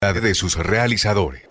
de sus realizadores.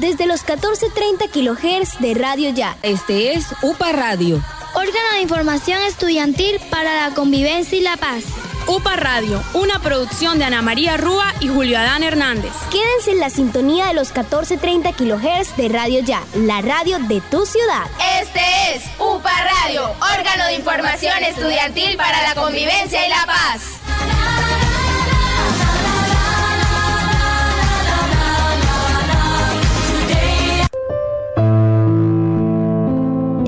Desde los 14.30 kHz de Radio Ya. Este es UPA Radio. Órgano de información estudiantil para la convivencia y la paz. UPA Radio, una producción de Ana María Rúa y Julio Adán Hernández. Quédense en la sintonía de los 1430 kHz de Radio Ya, la radio de tu ciudad. Este es UPA Radio, órgano de información estudiantil para la convivencia y la paz.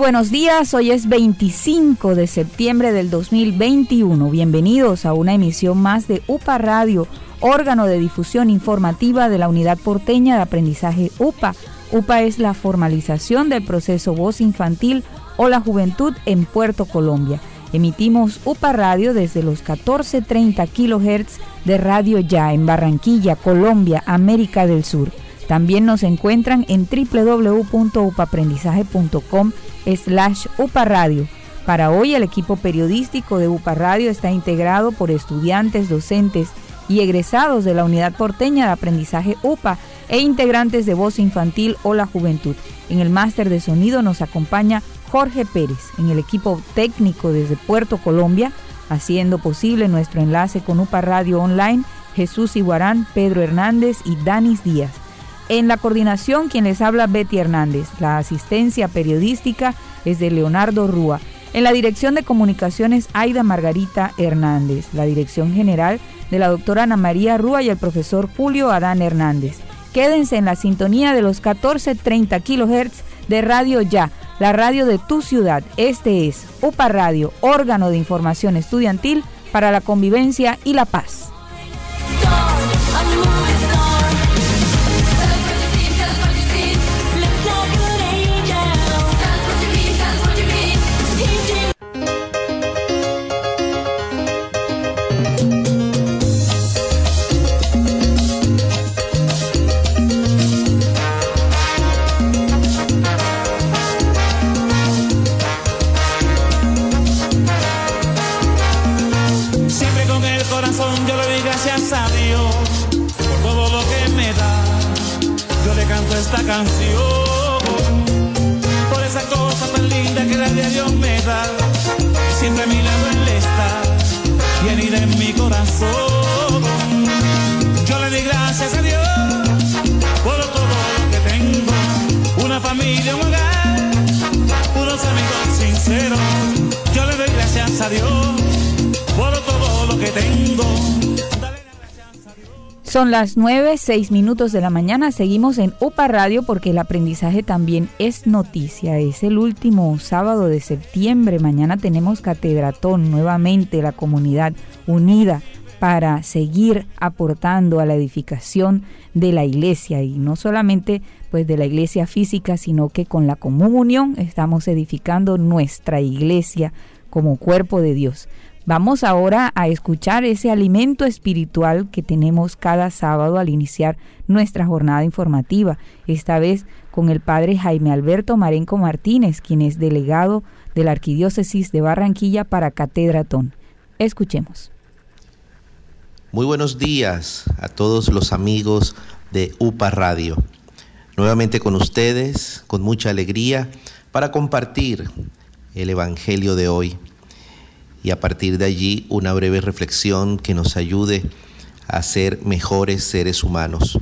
Buenos días, hoy es 25 de septiembre del 2021. Bienvenidos a una emisión más de UPA Radio, órgano de difusión informativa de la Unidad Porteña de Aprendizaje UPA. UPA es la formalización del proceso voz infantil o la juventud en Puerto Colombia. Emitimos UPA Radio desde los 14.30 kHz de Radio Ya en Barranquilla, Colombia, América del Sur. También nos encuentran en www.upaprendizaje.com slash Radio. Para hoy el equipo periodístico de UPA Radio está integrado por estudiantes, docentes y egresados de la Unidad Porteña de Aprendizaje UPA e integrantes de Voz Infantil o la Juventud. En el máster de sonido nos acompaña Jorge Pérez, en el equipo técnico desde Puerto Colombia, haciendo posible nuestro enlace con UPA Radio Online, Jesús Iguarán, Pedro Hernández y Danis Díaz. En la coordinación, quien les habla Betty Hernández. La asistencia periodística es de Leonardo Rúa. En la dirección de comunicaciones, Aida Margarita Hernández. La dirección general de la doctora Ana María Rúa y el profesor Julio Adán Hernández. Quédense en la sintonía de los 1430 kHz de Radio Ya, la radio de tu ciudad. Este es UPA Radio, órgano de información estudiantil para la convivencia y la paz. Por todo lo que tengo son las 9, 6 minutos de la mañana. Seguimos en UPA Radio porque el aprendizaje también es noticia. Es el último sábado de septiembre. Mañana tenemos Catedratón, nuevamente la comunidad unida para seguir aportando a la edificación de la iglesia y no solamente pues de la iglesia física, sino que con la comunión estamos edificando nuestra iglesia como cuerpo de Dios. Vamos ahora a escuchar ese alimento espiritual que tenemos cada sábado al iniciar nuestra jornada informativa, esta vez con el padre Jaime Alberto Marenco Martínez, quien es delegado de la Arquidiócesis de Barranquilla para Catedratón. Escuchemos. Muy buenos días a todos los amigos de UPA Radio. Nuevamente con ustedes, con mucha alegría, para compartir el Evangelio de hoy y a partir de allí una breve reflexión que nos ayude a ser mejores seres humanos.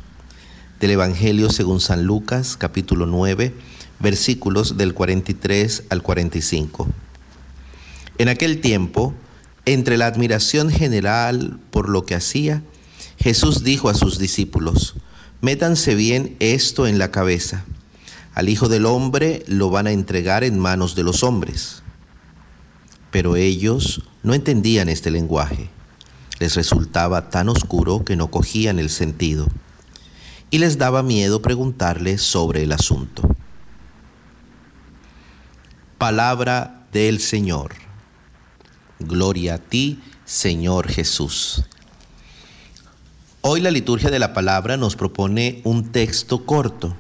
Del Evangelio según San Lucas, capítulo 9, versículos del 43 al 45. En aquel tiempo, entre la admiración general por lo que hacía, Jesús dijo a sus discípulos, métanse bien esto en la cabeza. Al Hijo del Hombre lo van a entregar en manos de los hombres. Pero ellos no entendían este lenguaje. Les resultaba tan oscuro que no cogían el sentido. Y les daba miedo preguntarle sobre el asunto. Palabra del Señor. Gloria a ti, Señor Jesús. Hoy la liturgia de la palabra nos propone un texto corto,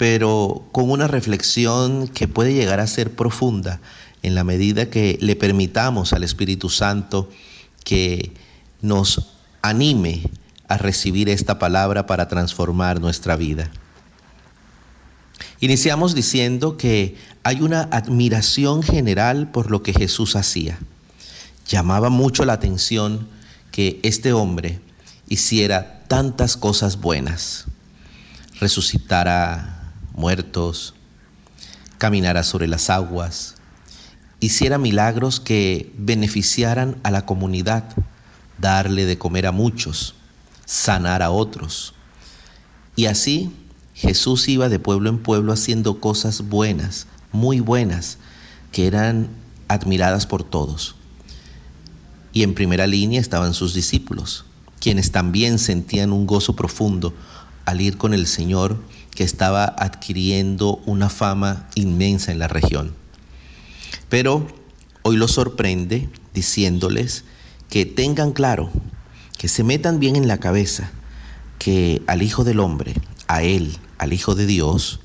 pero con una reflexión que puede llegar a ser profunda en la medida que le permitamos al Espíritu Santo que nos anime a recibir esta palabra para transformar nuestra vida. Iniciamos diciendo que hay una admiración general por lo que Jesús hacía. Llamaba mucho la atención que este hombre hiciera tantas cosas buenas, resucitara muertos, caminara sobre las aguas, hiciera milagros que beneficiaran a la comunidad, darle de comer a muchos, sanar a otros. Y así Jesús iba de pueblo en pueblo haciendo cosas buenas, muy buenas, que eran admiradas por todos. Y en primera línea estaban sus discípulos, quienes también sentían un gozo profundo al ir con el Señor que estaba adquiriendo una fama inmensa en la región. Pero hoy los sorprende diciéndoles que tengan claro, que se metan bien en la cabeza, que al Hijo del Hombre, a Él, al Hijo de Dios,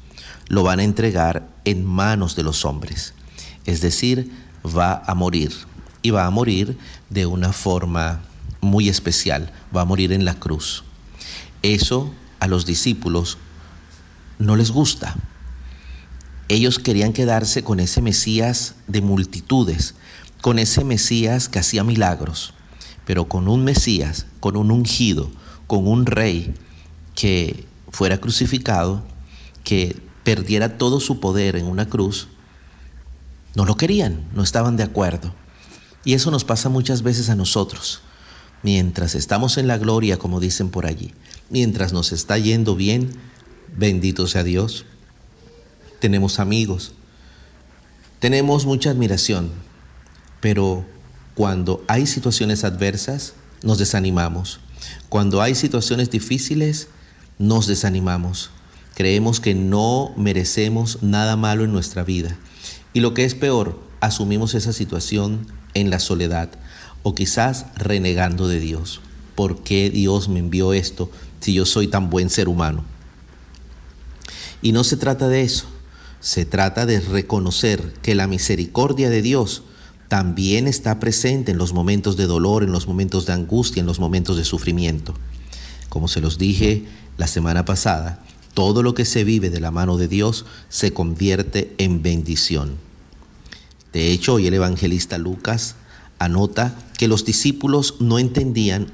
lo van a entregar en manos de los hombres. Es decir, va a morir. Y va a morir de una forma muy especial. Va a morir en la cruz. Eso a los discípulos no les gusta. Ellos querían quedarse con ese Mesías de multitudes, con ese Mesías que hacía milagros, pero con un Mesías, con un ungido, con un rey que fuera crucificado, que perdiera todo su poder en una cruz, no lo querían, no estaban de acuerdo. Y eso nos pasa muchas veces a nosotros. Mientras estamos en la gloria, como dicen por allí, mientras nos está yendo bien, bendito sea Dios, tenemos amigos, tenemos mucha admiración, pero cuando hay situaciones adversas, nos desanimamos. Cuando hay situaciones difíciles, nos desanimamos. Creemos que no merecemos nada malo en nuestra vida. Y lo que es peor, asumimos esa situación en la soledad o quizás renegando de Dios. ¿Por qué Dios me envió esto si yo soy tan buen ser humano? Y no se trata de eso. Se trata de reconocer que la misericordia de Dios también está presente en los momentos de dolor, en los momentos de angustia, en los momentos de sufrimiento. Como se los dije la semana pasada, todo lo que se vive de la mano de Dios se convierte en bendición. De hecho, hoy el evangelista Lucas anota que los discípulos no entendían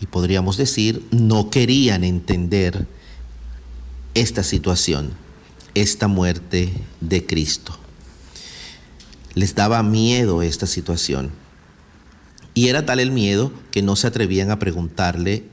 y podríamos decir no querían entender esta situación esta muerte de Cristo. Les daba miedo esta situación. Y era tal el miedo que no se atrevían a preguntarle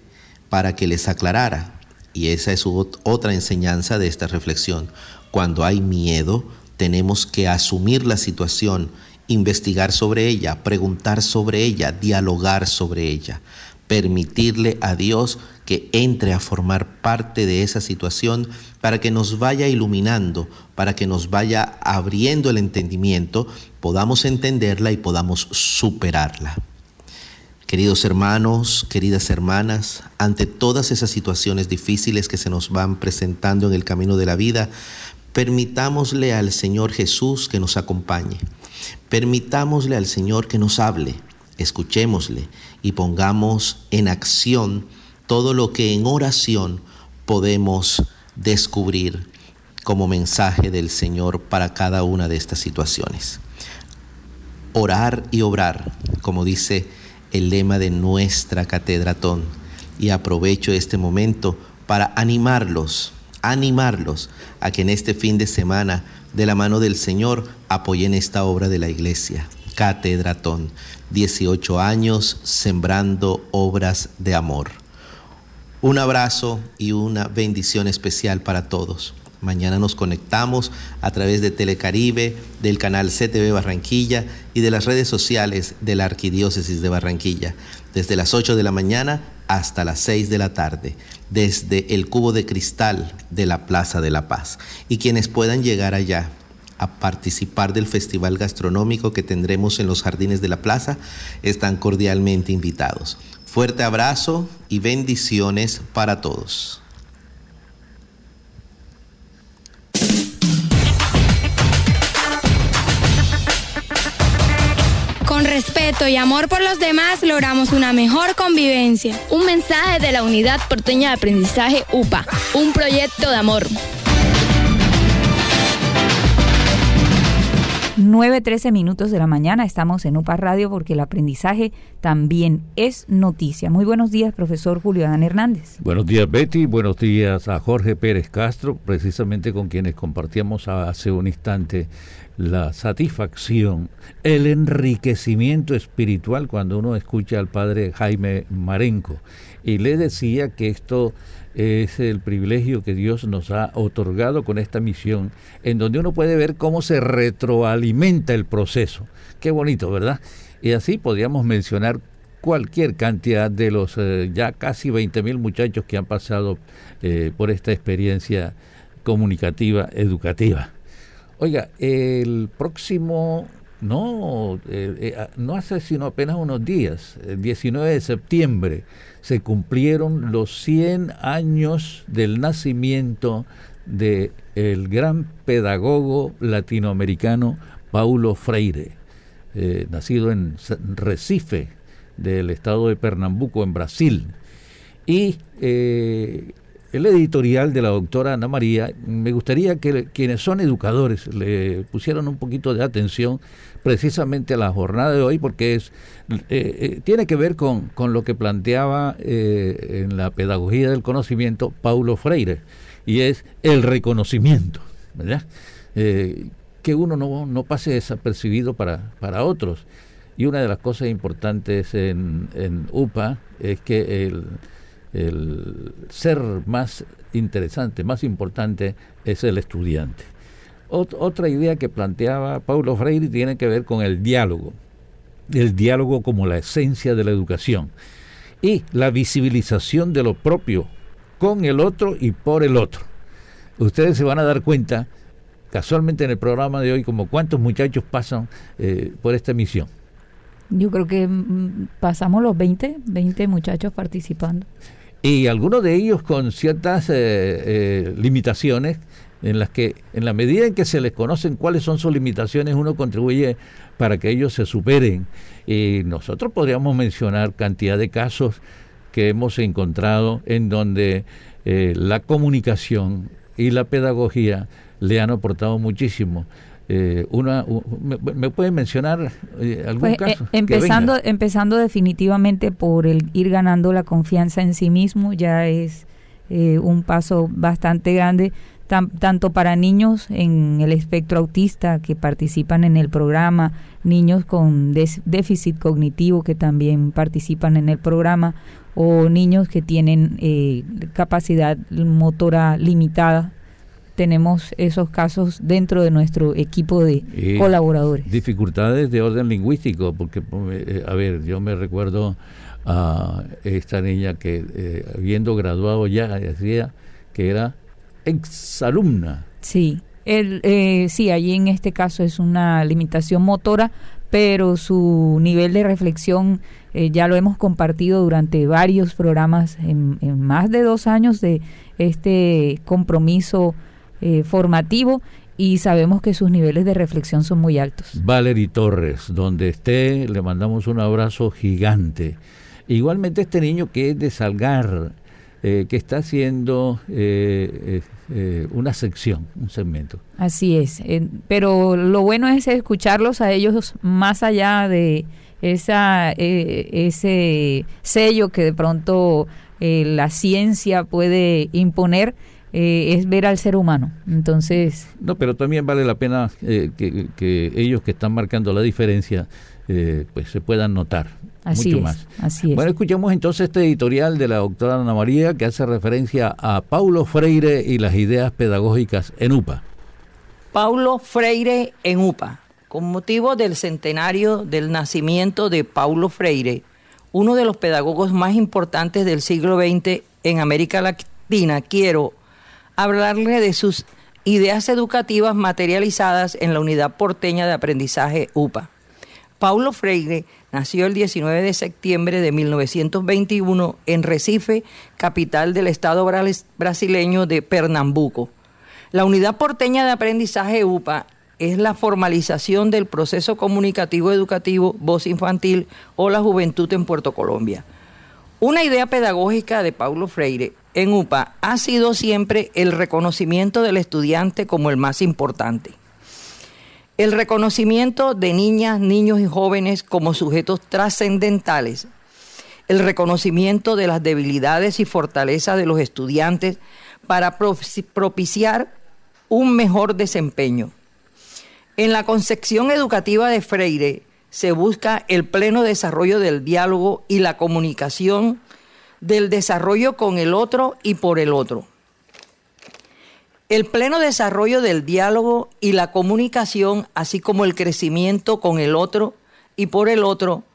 para que les aclarara. Y esa es otra enseñanza de esta reflexión. Cuando hay miedo, tenemos que asumir la situación, investigar sobre ella, preguntar sobre ella, dialogar sobre ella, permitirle a Dios que entre a formar parte de esa situación para que nos vaya iluminando, para que nos vaya abriendo el entendimiento, podamos entenderla y podamos superarla. Queridos hermanos, queridas hermanas, ante todas esas situaciones difíciles que se nos van presentando en el camino de la vida, permitámosle al Señor Jesús que nos acompañe. Permitámosle al Señor que nos hable. Escuchémosle y pongamos en acción todo lo que en oración podemos descubrir como mensaje del Señor para cada una de estas situaciones. orar y obrar, como dice el lema de nuestra catedratón. Y aprovecho este momento para animarlos, animarlos a que en este fin de semana, de la mano del Señor, apoyen esta obra de la iglesia. Catedratón, 18 años sembrando obras de amor. Un abrazo y una bendición especial para todos. Mañana nos conectamos a través de Telecaribe, del canal CTV Barranquilla y de las redes sociales de la Arquidiócesis de Barranquilla, desde las 8 de la mañana hasta las 6 de la tarde, desde el cubo de cristal de la Plaza de la Paz. Y quienes puedan llegar allá a participar del festival gastronómico que tendremos en los jardines de la plaza están cordialmente invitados. Fuerte abrazo y bendiciones para todos. Con respeto y amor por los demás logramos una mejor convivencia. Un mensaje de la Unidad Porteña de Aprendizaje UPA, un proyecto de amor. 9.13 minutos de la mañana estamos en UPA Radio porque el aprendizaje también es noticia. Muy buenos días, profesor Julio Adán Hernández. Buenos días, Betty. Buenos días a Jorge Pérez Castro, precisamente con quienes compartíamos hace un instante la satisfacción, el enriquecimiento espiritual cuando uno escucha al padre Jaime Marenco. Y le decía que esto es el privilegio que Dios nos ha otorgado con esta misión, en donde uno puede ver cómo se retroalimenta el proceso. Qué bonito, ¿verdad? Y así podríamos mencionar cualquier cantidad de los eh, ya casi 20 mil muchachos que han pasado eh, por esta experiencia comunicativa, educativa. Oiga, el próximo, no, eh, no hace sino apenas unos días, el 19 de septiembre, se cumplieron los 100 años del nacimiento de el gran pedagogo latinoamericano Paulo Freire, eh, nacido en Recife, del estado de Pernambuco, en Brasil. Y eh, el editorial de la doctora Ana María, me gustaría que quienes son educadores le pusieran un poquito de atención precisamente la jornada de hoy, porque es eh, eh, tiene que ver con, con lo que planteaba eh, en la pedagogía del conocimiento Paulo Freire, y es el reconocimiento, ¿verdad? que uno no, no, pase desapercibido para, para otros. Y una de las cosas importantes en, en UPA es que el el ser más interesante, más importante, es el estudiante. Otra idea que planteaba Paulo Freire tiene que ver con el diálogo, el diálogo como la esencia de la educación y la visibilización de lo propio con el otro y por el otro. Ustedes se van a dar cuenta, casualmente en el programa de hoy, como cuántos muchachos pasan eh, por esta misión. Yo creo que mm, pasamos los 20, 20 muchachos participando y algunos de ellos con ciertas eh, eh, limitaciones en las que en la medida en que se les conocen cuáles son sus limitaciones uno contribuye para que ellos se superen. Y nosotros podríamos mencionar cantidad de casos que hemos encontrado en donde eh, la comunicación y la pedagogía le han aportado muchísimo. Eh, una, me, puede mencionar eh, algún pues, caso? Eh, empezando, empezando definitivamente por el ir ganando la confianza en sí mismo, ya es un paso bastante grande, tanto para niños en el espectro autista que participan en el programa, niños con déficit cognitivo que también participan en el programa, o niños que tienen capacidad motora limitada tenemos esos casos dentro de nuestro equipo de colaboradores. Dificultades de orden lingüístico, porque, eh, a ver, yo me recuerdo a esta niña que, eh, habiendo graduado ya, decía que era exalumna. Sí, el, eh, sí, allí en este caso es una limitación motora, pero su nivel de reflexión ya lo hemos compartido durante varios programas, en, en, más de dos años de este compromiso eh, formativo y sabemos que sus niveles de reflexión son muy altos. Valery Torres, donde esté, le mandamos un abrazo gigante. Igualmente este niño que es de Salgar, que está haciendo una sección, un segmento. Así es, pero lo bueno es escucharlos a ellos más allá de esa, ese sello que de pronto la ciencia puede imponer eh, es ver al ser humano. Entonces... No, pero también vale la pena eh, que, ellos que están marcando la diferencia eh, pues se puedan notar. Así mucho más. Así es. Bueno, escuchamos entonces este editorial de la doctora Ana María que hace referencia a Paulo Freire y las ideas pedagógicas en UPA. Paulo Freire en UPA. Con motivo del centenario del nacimiento de Paulo Freire, uno de los pedagogos más importantes del siglo XX en América Latina, quiero hablarle de sus ideas educativas materializadas en la unidad porteña de aprendizaje UPA. Paulo Freire nació el 19 de septiembre de 1921 en Recife, capital del estado brasileño de Pernambuco. La unidad porteña de aprendizaje UPA es la formalización del proceso comunicativo educativo Voz Infantil o la Juventud en Puerto Colombia. Una idea pedagógica de Paulo Freire en UPA ha sido siempre el reconocimiento del estudiante como el más importante. El reconocimiento de niñas, niños y jóvenes como sujetos trascendentales. El reconocimiento de las debilidades y fortalezas de los estudiantes para propiciar un mejor desempeño. En la concepción educativa de Freire se busca el pleno desarrollo del diálogo y la comunicación del desarrollo con el otro y por el otro. El pleno desarrollo del diálogo y la comunicación, así como el crecimiento con el otro y por el otro,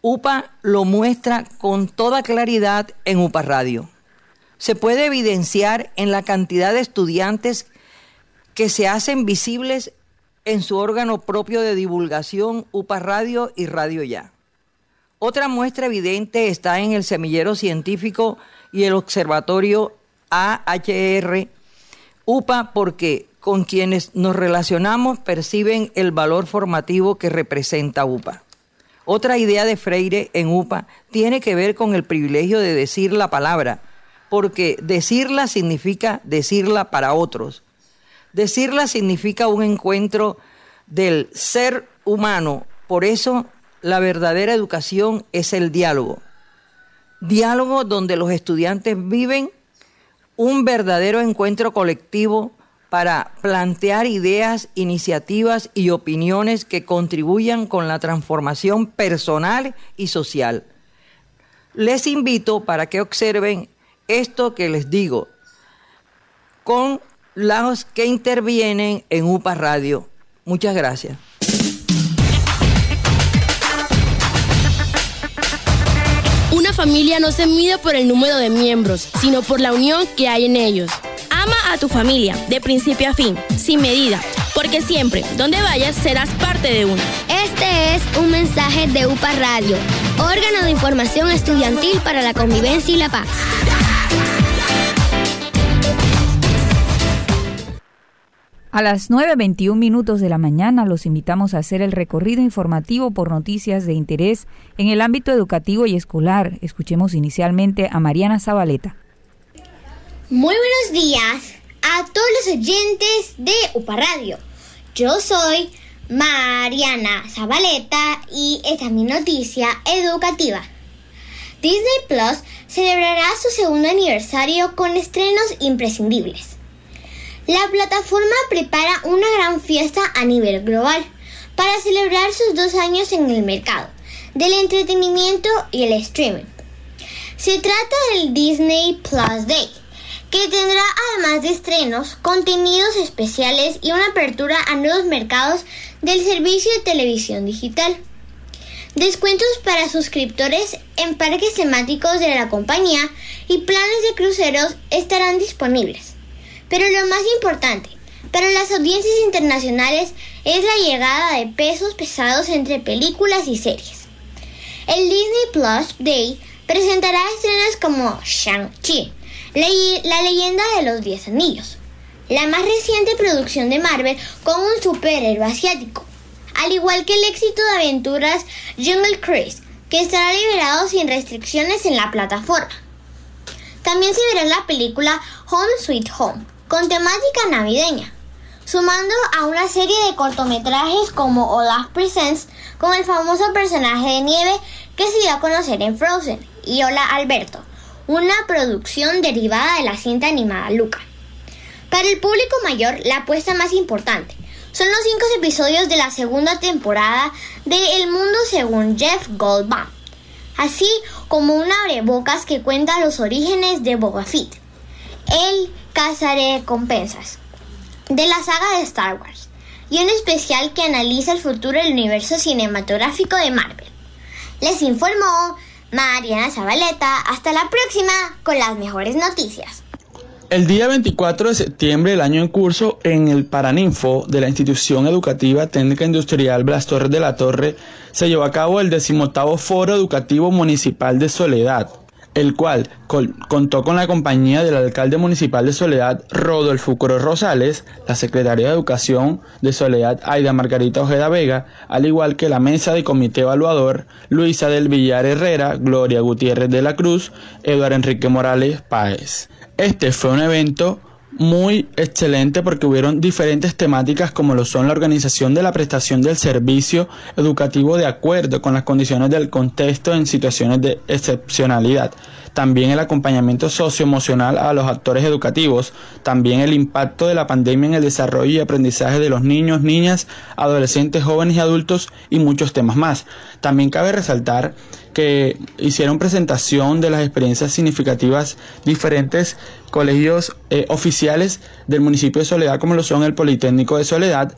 UPA lo muestra con toda claridad en UPA Radio. Se puede evidenciar en la cantidad de estudiantes que se hacen visibles en su órgano propio de divulgación UPA Radio y Radio Ya. Otra muestra evidente está en el semillero científico y el observatorio AHR UPA porque con quienes nos relacionamos perciben el valor formativo que representa UPA. Otra idea de Freire en UPA tiene que ver con el privilegio de decir la palabra, porque decirla significa decirla para otros. Decirla significa un encuentro del ser humano, por eso la verdadera educación es el diálogo. Diálogo donde los estudiantes viven un verdadero encuentro colectivo para plantear ideas, iniciativas y opiniones que contribuyan con la transformación personal y social. Les invito para que observen esto que les digo con los que intervienen en UPA Radio. Muchas gracias. Familia no se mide por el número de miembros, sino por la unión que hay en ellos. Ama a tu familia, de principio a fin, sin medida, porque siempre, donde vayas, serás parte de uno. Este es un mensaje de UPA Radio, órgano de información estudiantil para la convivencia y la paz. A las 9.21 minutos de la mañana los invitamos a hacer el recorrido informativo por noticias de interés en el ámbito educativo y escolar. Escuchemos inicialmente a Mariana Zabaleta. Muy buenos días a todos los oyentes de UPA Radio. Yo soy Mariana Zabaleta y esta es mi noticia educativa. Disney Plus celebrará su segundo aniversario con estrenos imprescindibles. La plataforma prepara una gran fiesta a nivel global para celebrar sus dos años en el mercado del entretenimiento y el streaming. Se trata del Disney Plus Day, que tendrá además de estrenos, contenidos especiales y una apertura a nuevos mercados del servicio de televisión digital. Descuentos para suscriptores en parques temáticos de la compañía y planes de cruceros estarán disponibles. Pero lo más importante para las audiencias internacionales es la llegada de pesos pesados entre películas y series. El Disney Plus Day presentará estrenos como Shang-Chi, la leyenda de los Diez Anillos, la más reciente producción de Marvel con un superhéroe asiático, al igual que el éxito de aventuras Jungle Cruise, que estará liberado sin restricciones en la plataforma. También se verá la película Home Sweet Home, con temática navideña, sumando a una serie de cortometrajes como Olaf Presents, con el famoso personaje de nieve que se dio a conocer en Frozen, y Hola Alberto, una producción derivada de la cinta animada Luca. Para el público mayor, la apuesta más importante son los cinco episodios de la segunda temporada de El Mundo según Jeff Goldblum, así como un abrebocas que cuenta los orígenes de Boba Fett, el compensas de la saga de Star Wars, y un especial que analiza el futuro del universo cinematográfico de Marvel. Les informó Mariana Zabaleta. Hasta la próxima con las mejores noticias. El día 24 de septiembre del año en curso, en el Paraninfo de la Institución Educativa Técnica Industrial Blas Torres de la Torre, se llevó a cabo el decimoctavo Foro Educativo Municipal de Soledad, el cual contó con la compañía del alcalde municipal de Soledad, Rodolfo Coro Rosales, la secretaria de Educación de Soledad, Aida Margarita Ojeda Vega, al igual que la mesa de comité evaluador, Luisa del Villar Herrera, Gloria Gutiérrez de la Cruz, Eduardo Enrique Morales Páez. Este fue un evento muy excelente porque hubieron diferentes temáticas como lo son la organización de la prestación del servicio educativo de acuerdo con las condiciones del contexto en situaciones de excepcionalidad. También el acompañamiento socioemocional a los actores educativos, también el impacto de la pandemia en el desarrollo y aprendizaje de los niños, niñas, adolescentes, jóvenes y adultos y muchos temas más. También cabe resaltar que hicieron presentación de las experiencias significativas diferentes colegios eh, oficiales del municipio de Soledad, como lo son el Politécnico de Soledad,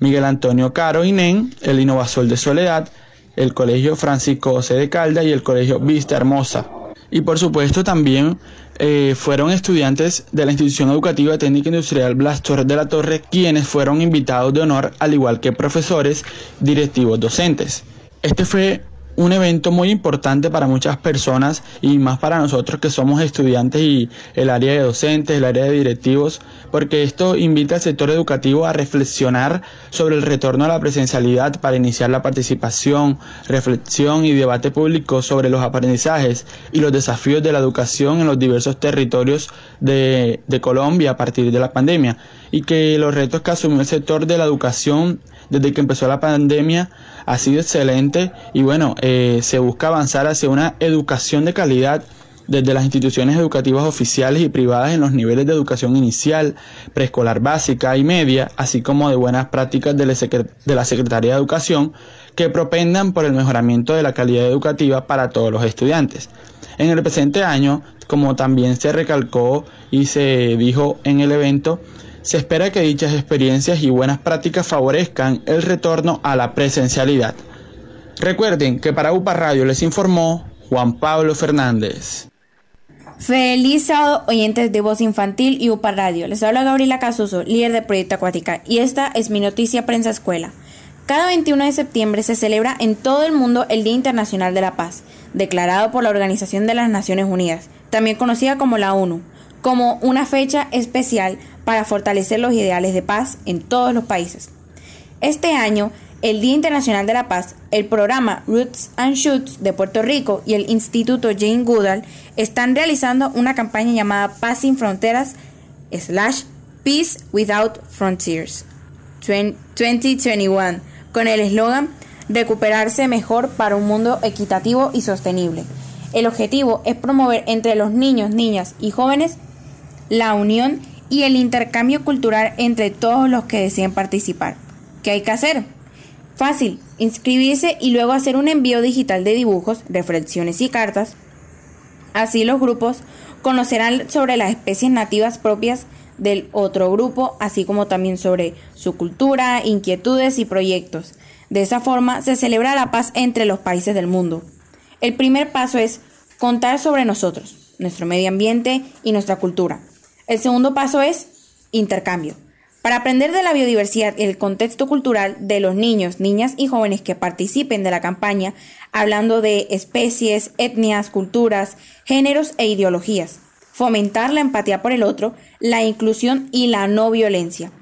Miguel Antonio Caro Inén, el Innovasol de Soledad, el Colegio Francisco José de Calda y el Colegio Vista Hermosa. Y por supuesto también eh, fueron estudiantes de la institución educativa técnica industrial Blas Torres de la Torre quienes fueron invitados de honor al igual que profesores, directivos, docentes. Este fue un evento muy importante para muchas personas y más para nosotros que somos estudiantes y el área de docentes, el área de directivos, porque esto invita al sector educativo a reflexionar sobre el retorno a la presencialidad para iniciar la participación, reflexión y debate público sobre los aprendizajes y los desafíos de la educación en los diversos territorios de, de Colombia a partir de la pandemia y que los retos que asumió el sector de la educación desde que empezó la pandemia ha sido excelente y bueno, eh, se busca avanzar hacia una educación de calidad desde las instituciones educativas oficiales y privadas en los niveles de educación inicial, preescolar básica y media, así como de buenas prácticas de la Secretaría de Educación que propendan por el mejoramiento de la calidad educativa para todos los estudiantes. En el presente año, como también se recalcó y se dijo en el evento, se espera que dichas experiencias y buenas prácticas favorezcan el retorno a la presencialidad. Recuerden que para UPA Radio les informó Juan Pablo Fernández. Feliz sábado, oyentes de Voz Infantil y UPA Radio. Les habla Gabriela Casuso, líder de Proyecto Acuática, y esta es mi noticia Prensa Escuela. Cada 21 de septiembre se celebra en todo el mundo el Día Internacional de la Paz, declarado por la Organización de las Naciones Unidas, también conocida como la ONU, como una fecha especial para fortalecer los ideales de paz en todos los países. Este año, el Día Internacional de la Paz, el programa Roots and Shoots de Puerto Rico y el Instituto Jane Goodall están realizando una campaña llamada Paz sin Fronteras slash Peace Without Frontiers 2021 con el eslogan Recuperarse mejor para un mundo equitativo y sostenible. El objetivo es promover entre los niños, niñas y jóvenes la unión y el intercambio cultural entre todos los que deseen participar. ¿Qué hay que hacer? Fácil, inscribirse y luego hacer un envío digital de dibujos, reflexiones y cartas. Así los grupos conocerán sobre las especies nativas propias del otro grupo, así como también sobre su cultura, inquietudes y proyectos. De esa forma se celebra la paz entre los países del mundo. El primer paso es contar sobre nosotros, nuestro medio ambiente y nuestra cultura. El segundo paso es intercambio. Para aprender de la biodiversidad y el contexto cultural de los niños, niñas y jóvenes que participen de la campaña, hablando de especies, etnias, culturas, géneros e ideologías. Fomentar la empatía por el otro, la inclusión y la no violencia.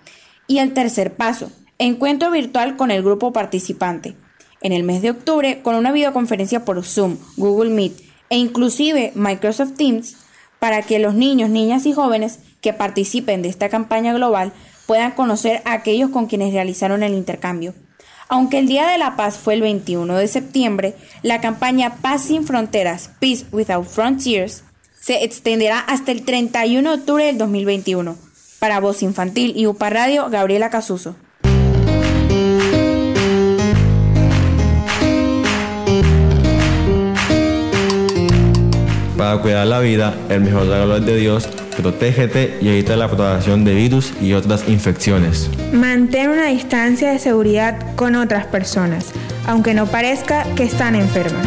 Y el tercer paso, encuentro virtual con el grupo participante. En el mes de octubre, con una videoconferencia por Zoom, Google Meet e inclusive Microsoft Teams, para que los niños, niñas y jóvenes que participen de esta campaña global puedan conocer a aquellos con quienes realizaron el intercambio. Aunque el Día de la Paz fue el 21 de septiembre, la campaña Paz sin Fronteras, Peace Without Frontiers, se extenderá hasta el 31 de octubre del 2021. Para Voz Infantil y UPA Radio, Gabriela Casuso. Para cuidar la vida, el mejor regalo es de Dios. Protégete y evita la propagación de virus y otras infecciones. Mantén una distancia de seguridad con otras personas, aunque no parezca que están enfermas.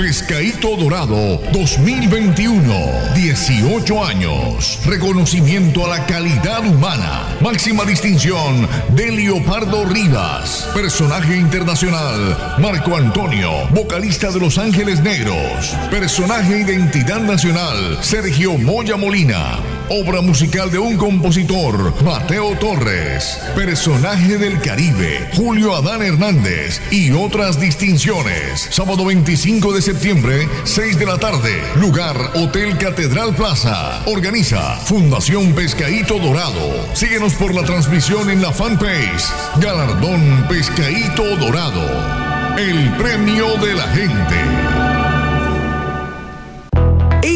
Pescadito Dorado 2021. 18 años. Reconocimiento a la calidad humana. Máxima distinción de Leopardo Rivas. Personaje internacional Marco Antonio, vocalista de Los Ángeles Negros. Personaje identidad nacional Sergio Moya Molina. Obra musical de un compositor Mateo Torres. Personaje del Caribe Julio Adán Hernández y otras distinciones. Sábado 25 de septiembre, 6 de la tarde. Lugar Hotel Catedral Plaza. Organiza Fundación Pescadito Dorado. Síguenos por la transmisión en la fanpage. Galardón Pescadito Dorado. El premio de la gente.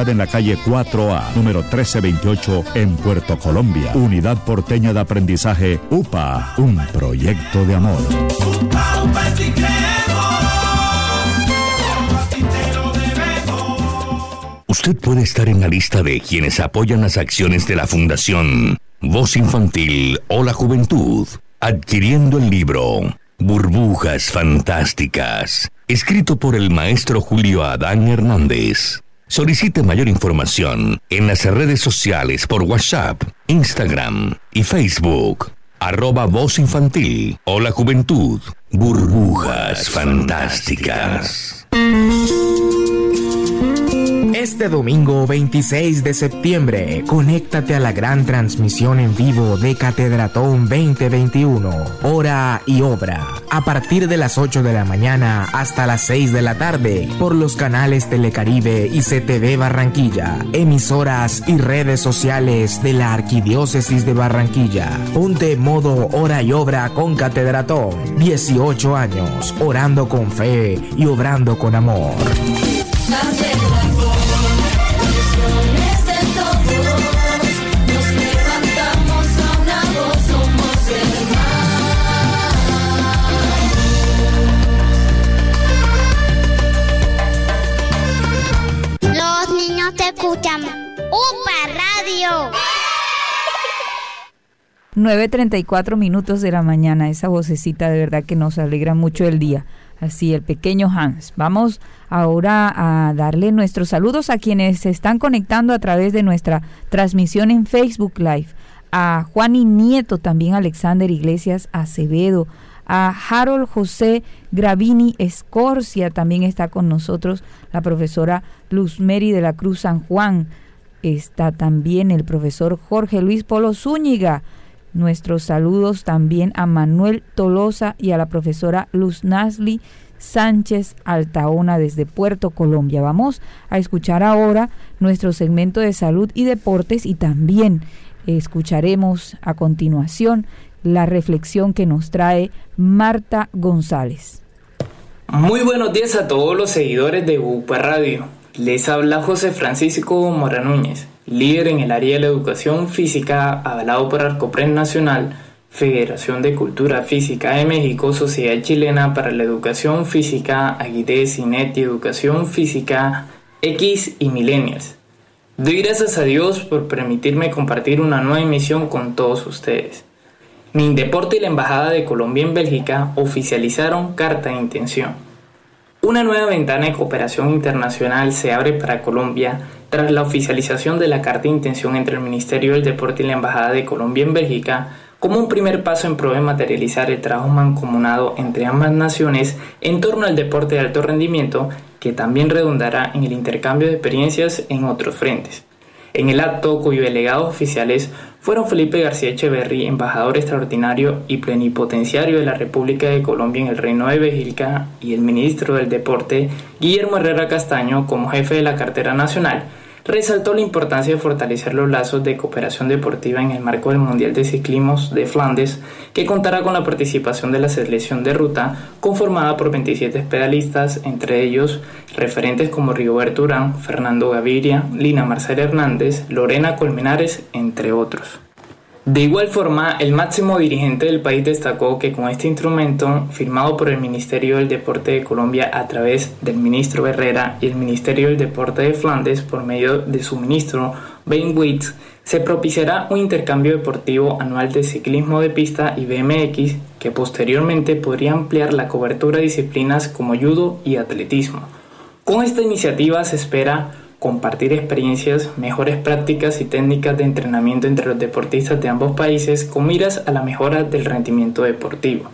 en la calle 4A, número 1328, en Puerto Colombia. Unidad Porteña de Aprendizaje UPA, un proyecto de amor. Usted puede estar en la lista de quienes apoyan las acciones de la Fundación Voz Infantil o la Juventud, adquiriendo el libro Burbujas Fantásticas, escrito por el maestro Julio Adán Hernández. Solicite mayor información en las redes sociales por WhatsApp, Instagram y Facebook. Arroba Voz Infantil o la Juventud. Burbujas Fantásticas. Este domingo 26 de septiembre, conéctate a la gran transmisión en vivo de Catedratón 2021, hora y obra, a partir de las 8 de la mañana hasta las 6 de la tarde, por los canales Telecaribe y CTV Barranquilla, emisoras y redes sociales de la Arquidiócesis de Barranquilla. Ponte modo hora y obra con Catedratón, 18 años, orando con fe y obrando con amor. 9.34 minutos de la mañana, esa vocecita de verdad que nos alegra mucho el día. Así, el pequeño Hans. Vamos ahora a darle nuestros saludos a quienes se están conectando a través de nuestra transmisión en Facebook Live. A Juan y Nieto, también Alexander Iglesias Acevedo, a Harold José Gravini Escorcia, también está con nosotros la profesora Luz Mary de la Cruz San Juan, está también el profesor Jorge Luis Polo Zúñiga, nuestros saludos también a Manuel Tolosa y a la profesora Luz Nasli Sánchez Altaona desde Puerto Colombia. Vamos a escuchar ahora nuestro segmento de salud y deportes y también escucharemos a continuación la reflexión que nos trae Marta González. Muy buenos días a todos los seguidores de UPA Radio. Les habla José Francisco Mora Núñez, líder en el área de la educación física avalado por Arcopren Nacional, Federación de Cultura Física de México, Sociedad Chilena para la Educación Física, Aguide, Cinet y Educación Física X y Millennials. Doy gracias a Dios por permitirme compartir una nueva emisión con todos ustedes. Mindeporte y la Embajada de Colombia en Bélgica oficializaron carta de intención. Una nueva ventana de cooperación internacional se abre para Colombia tras la oficialización de la carta de intención entre el Ministerio del Deporte y la Embajada de Colombia en Bélgica como un primer paso en pro de materializar el trabajo mancomunado entre ambas naciones en torno al deporte de alto rendimiento que también redundará en el intercambio de experiencias en otros frentes. En el acto, cuyos delegados oficiales fueron Felipe García Echeverry, embajador extraordinario y plenipotenciario de la República de Colombia en el Reino de Bélgica, y el ministro del Deporte, Guillermo Herrera Castaño, como jefe de la cartera nacional, resaltó la importancia de fortalecer los lazos de cooperación deportiva en el marco del Mundial de Ciclismo de Flandes, que contará con la participación de la selección de ruta conformada por 27 pedalistas, entre ellos referentes como Rigoberto Urán, Fernando Gaviria, Lina Marcela Hernández, Lorena Colmenares, entre otros. De igual forma, el máximo dirigente del país destacó que con este instrumento, firmado por el Ministerio del Deporte de Colombia a través del ministro Herrera y el Ministerio del Deporte de Flandes por medio de su ministro Ben Witz, se propiciará un intercambio deportivo anual de ciclismo de pista y BMX que posteriormente podría ampliar la cobertura de disciplinas como judo y atletismo. Con esta iniciativa se espera compartir experiencias, mejores prácticas y técnicas de entrenamiento entre los deportistas de ambos países con miras a la mejora del rendimiento deportivo.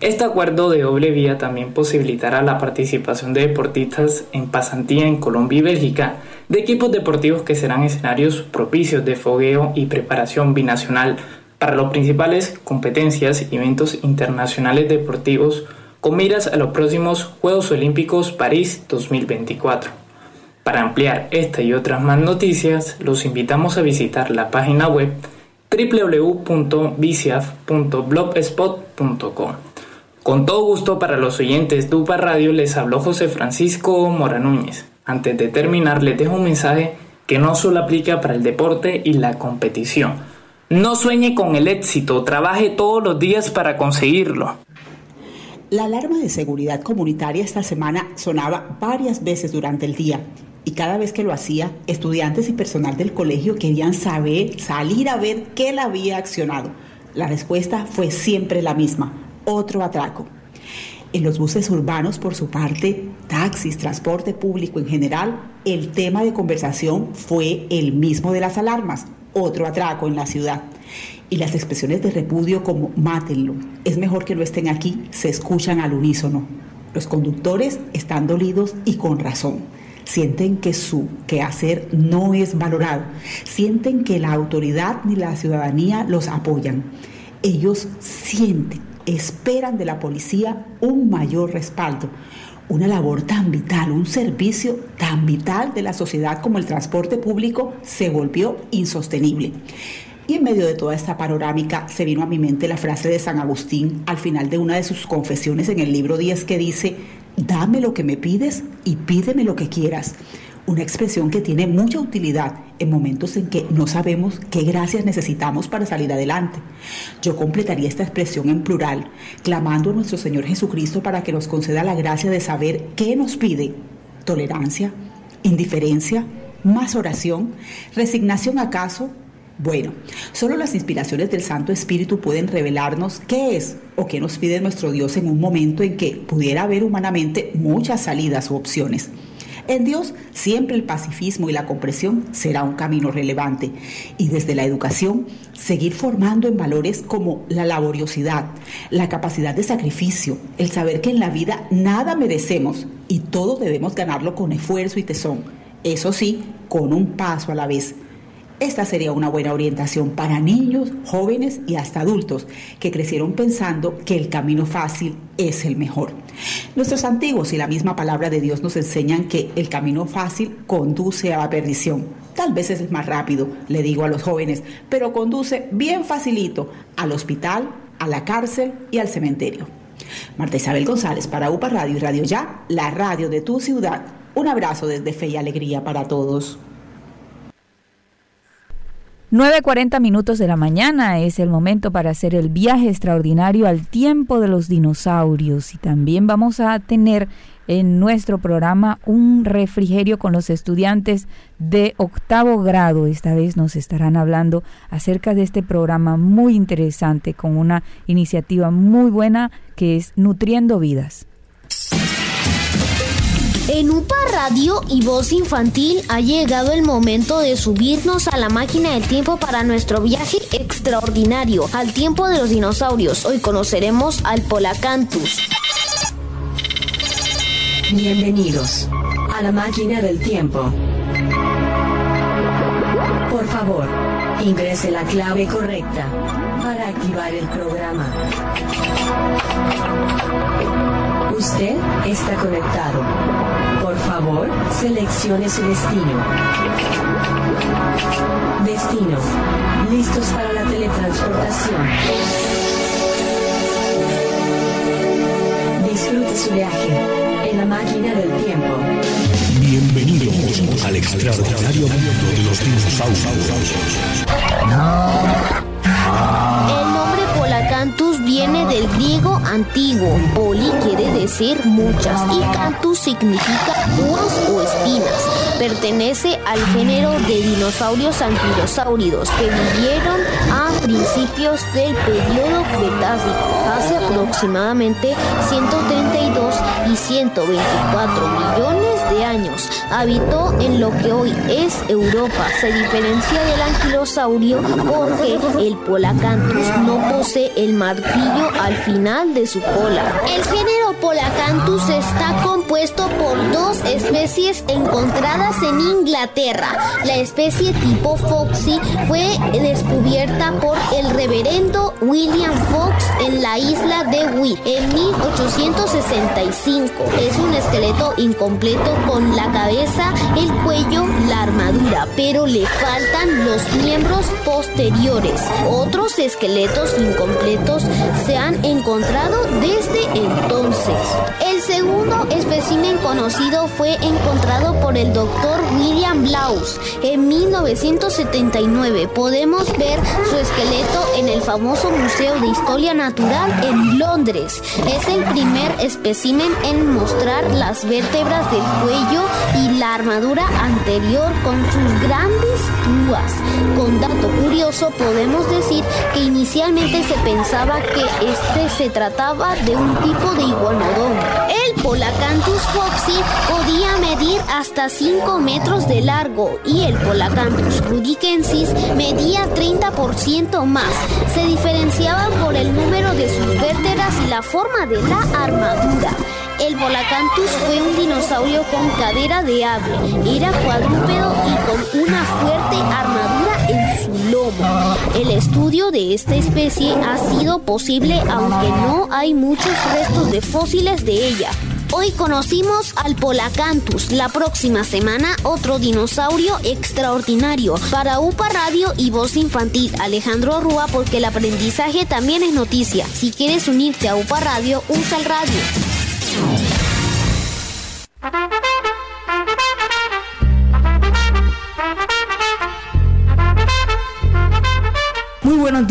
Este acuerdo de doble vía también posibilitará la participación de deportistas en pasantía en Colombia y Bélgica, de equipos deportivos que serán escenarios propicios de fogueo y preparación binacional para las principales competencias y eventos internacionales deportivos con miras a los próximos Juegos Olímpicos París 2024. Para ampliar esta y otras más noticias, los invitamos a visitar la página web www.viciaf.blogspot.com. Con todo gusto para los oyentes de UPA Radio les habló José Francisco Mora Núñez. Antes de terminar les dejo un mensaje que no solo aplica para el deporte y la competición. No sueñe con el éxito, trabaje todos los días para conseguirlo. La alarma de seguridad comunitaria esta semana sonaba varias veces durante el día y cada vez que lo hacía, estudiantes y personal del colegio querían saber, salir a ver qué la había accionado. La respuesta fue siempre la misma, otro atraco. En los buses urbanos, por su parte, taxis, transporte público en general, el tema de conversación fue el mismo de las alarmas, otro atraco en la ciudad. Y las expresiones de repudio como mátenlo, es mejor que no estén aquí, se escuchan al unísono. Los conductores están dolidos y con razón. Sienten que su quehacer no es valorado. Sienten que la autoridad ni la ciudadanía los apoyan. Ellos sienten esperan de la policía un mayor respaldo, una labor tan vital, un servicio tan vital de la sociedad como el transporte público se volvió insostenible. Y en medio de toda esta panorámica se vino a mi mente la frase de San Agustín al final de una de sus confesiones en el libro 10 que dice, dame lo que me pides y pídeme lo que quieras una expresión que tiene mucha utilidad en momentos en que no sabemos qué gracias necesitamos para salir adelante. Yo completaría esta expresión en plural, clamando a nuestro Señor Jesucristo para que nos conceda la gracia de saber qué nos pide. Tolerancia, indiferencia, más oración, resignación acaso. Bueno, solo las inspiraciones del Santo Espíritu pueden revelarnos qué es o qué nos pide nuestro Dios en un momento en que pudiera haber humanamente muchas salidas u opciones. En Dios siempre el pacifismo y la comprensión será un camino relevante. Y desde la educación seguir formando en valores como la laboriosidad, la capacidad de sacrificio, el saber que en la vida nada merecemos y todo debemos ganarlo con esfuerzo y tesón, eso sí, con un paso a la vez esta sería una buena orientación para niños, jóvenes y hasta adultos que crecieron pensando que el camino fácil es el mejor. Nuestros antiguos y la misma palabra de Dios nos enseñan que el camino fácil conduce a la perdición. Tal vez es más rápido, le digo a los jóvenes, pero conduce bien facilito al hospital, a la cárcel y al cementerio. Marta Isabel González para UPA Radio y Radio Ya, la radio de tu ciudad. Un abrazo desde Fe y Alegría para todos. 9.40 minutos de la mañana es el momento para hacer el viaje extraordinario al tiempo de los dinosaurios y también vamos a tener en nuestro programa un refrigerio con los estudiantes de octavo grado. Esta vez nos estarán hablando acerca de este programa muy interesante con una iniciativa muy buena que es Nutriendo Vidas. En UPA Radio y Voz Infantil ha llegado el momento de subirnos a la máquina del tiempo para nuestro viaje extraordinario al tiempo de los dinosaurios. Hoy conoceremos al Polacanthus. Bienvenidos a la máquina del tiempo. Por favor, ingrese la clave correcta para activar el programa. Usted está conectado. Por favor, seleccione su destino. Destino. Listos para la teletransportación. Disfrute su viaje en la máquina del tiempo. Bienvenidos al extraordinario mundo de los dinosaurios. El Polacanthus viene del griego antiguo. Poli quiere decir muchas y canthus significa púas o espinas. Pertenece al género de dinosaurios anquilosáuridos que vivieron a principios del periodo Cretácico, hace aproximadamente 132 y 124 millones de años. Habitó en lo que hoy es Europa. Se diferencia del anquilosaurio porque el Polacanthus no posee el martillo al final de su cola. El género Polacanthus está compuesto por dos especies encontradas en Inglaterra. La especie tipo Foxy fue descubierta por el reverendo William Fox en la isla de Wight en 1865. Es un esqueleto incompleto con la cabeza, el cuello, la armadura, pero le faltan los miembros posteriores. Otros esqueletos incompletos se han encontrado desde entonces. El segundo espécimen conocido fue encontrado por el doctor William Blaus en 1979. Podemos ver su esqueleto en el famoso Museo de Historia Natural en Londres. Es el primer espécimen en mostrar las vértebras del cuello y la armadura anterior con sus grandes púas. Con dato curioso podemos decir que inicialmente se pensaba que este se trataba de un tipo de El Polacanthus foxy podía medir hasta 5 metros de largo y el Polacanthus rudicensis medía 30% más. Se diferenciaban por el número de sus vértebras y la forma de la armadura. El Polacanthus fue un dinosaurio con cadera de ave. Era cuadrúpedo y con una fuerte armadura El estudio de esta especie ha sido posible aunque no hay muchos restos de fósiles de ella. Hoy conocimos al Polacanthus. La próxima semana otro dinosaurio extraordinario. Para UPA Radio y Voz Infantil, Alejandro Rúa, porque el aprendizaje también es noticia. Si quieres unirte a UPA Radio, usa el radio.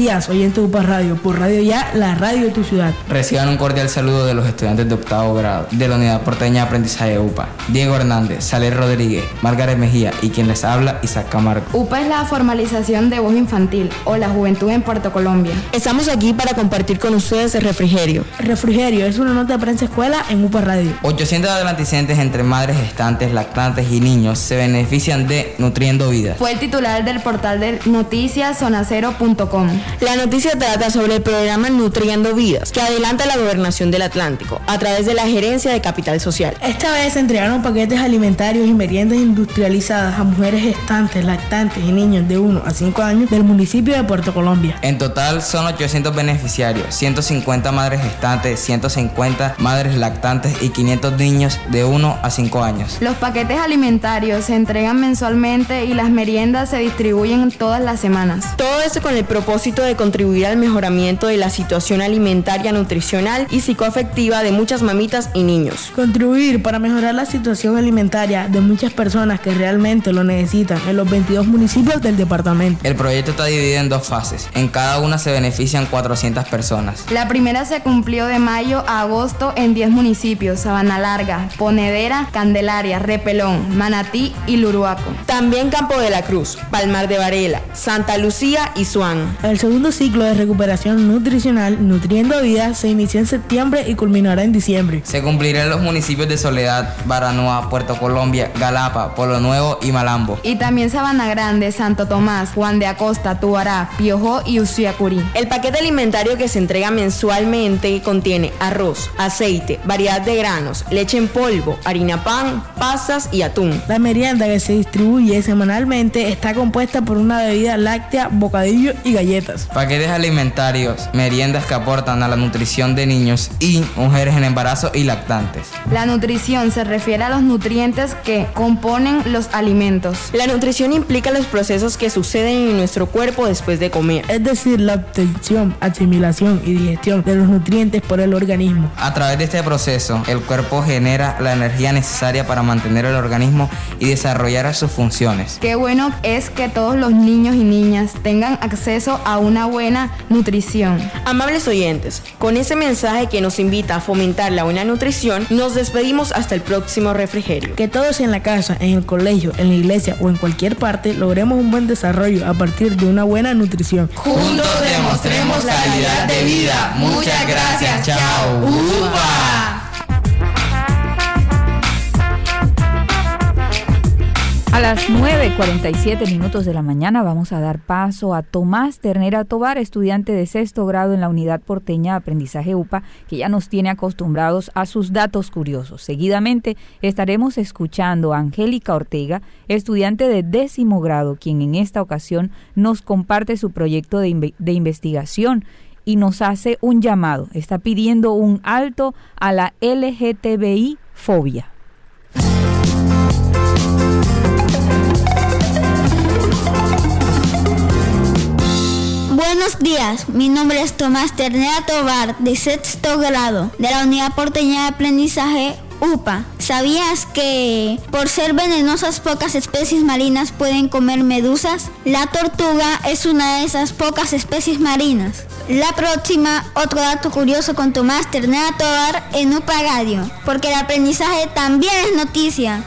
Días, oyente de UPA Radio, por Radio Ya, la radio de tu ciudad. Reciban un cordial saludo de los estudiantes de octavo grado de la Unidad Porteña de Aprendizaje de UPA. Diego Hernández, Saler Rodríguez, Margaret Mejía y quien les habla, Isaac Camargo. UPA es la formalización de voz infantil o la juventud en Puerto Colombia. Estamos aquí para compartir con ustedes el refrigerio. Refrigerio es una nota de prensa escuela en UPA Radio. 800 adelanticientes entre madres gestantes, lactantes y niños se benefician de Nutriendo Vidas. Fue el titular del portal de noticias sonacero.com. La noticia trata sobre el programa Nutriendo Vidas, que adelanta la gobernación del Atlántico a través de la gerencia de Capital Social. Esta vez se entregaron paquetes alimentarios y meriendas industrializadas a mujeres gestantes, lactantes y niños de 1 a 5 años del municipio de Puerto Colombia. En total son 800 beneficiarios, 150 madres gestantes, 150 madres lactantes y 500 niños de 1 a 5 años. Los paquetes alimentarios se entregan mensualmente y las meriendas se distribuyen todas las semanas. Todo esto con el propósito de contribuir al mejoramiento de la situación alimentaria, nutricional y psicoafectiva de muchas mamitas y niños. Contribuir para mejorar la situación alimentaria de muchas personas que realmente lo necesitan en los 22 municipios del departamento. El proyecto está dividido en dos fases. En cada una se benefician 400 personas. La primera se cumplió de mayo a agosto en 10 municipios, Sabana Larga, Ponedera, Candelaria, Repelón, Manatí y Luruaco. También Campo de la Cruz, Palmar de Varela, Santa Lucía y Suán. El segundo ciclo de recuperación nutricional Nutriendo Vida se inició en septiembre y culminará en diciembre. Se cumplirá en los municipios de Soledad, Baranoa, Puerto Colombia, Galapa, Polo Nuevo y Malambo. Y también Sabana Grande, Santo Tomás, Juan de Acosta, Tubará, Piojó y Uciacurí. El paquete alimentario que se entrega mensualmente contiene arroz, aceite, variedad de granos, leche en polvo, harina pan, pasas y atún. La merienda que se distribuye semanalmente está compuesta por una bebida láctea, bocadillo y galletas. Paquetes alimentarios, meriendas que aportan a la nutrición de niños y mujeres en embarazo y lactantes. La nutrición se refiere a los nutrientes que componen los alimentos. La nutrición implica los procesos que suceden en nuestro cuerpo después de comer. Es decir, la obtención, asimilación y digestión de los nutrientes por el organismo. A través de este proceso, el cuerpo genera la energía necesaria para mantener el organismo y desarrollar sus funciones. Qué bueno es que todos los niños y niñas tengan acceso a una buena nutrición. Amables oyentes, con ese mensaje que nos invita a fomentar la buena nutrición, nos despedimos hasta el próximo refrigerio. Que todos en la casa, en el colegio, en la iglesia o en cualquier parte logremos un buen desarrollo a partir de una buena nutrición. Juntos demostremos calidad de vida. Muchas gracias. Chao. ¡Upa! Las 9.47 minutos de la mañana vamos a dar paso a Tomás Ternera Tobar, estudiante de sexto grado en la Unidad Porteña de Aprendizaje UPA, que ya nos tiene acostumbrados a sus datos curiosos. Seguidamente estaremos escuchando a Angélica Ortega, estudiante de décimo grado, quien en esta ocasión nos comparte su proyecto de, de investigación y nos hace un llamado. Está pidiendo un alto a la LGTBI fobia. Buenos días, mi nombre es Tomás Ternera Tobar, de sexto grado, de la Unidad Porteña de Aprendizaje UPA. ¿Sabías que por ser venenosas pocas especies marinas pueden comer medusas? La tortuga es una de esas pocas especies marinas. La próxima, otro dato curioso con Tomás Ternera Tobar en UPA Radio, porque el aprendizaje también es noticia.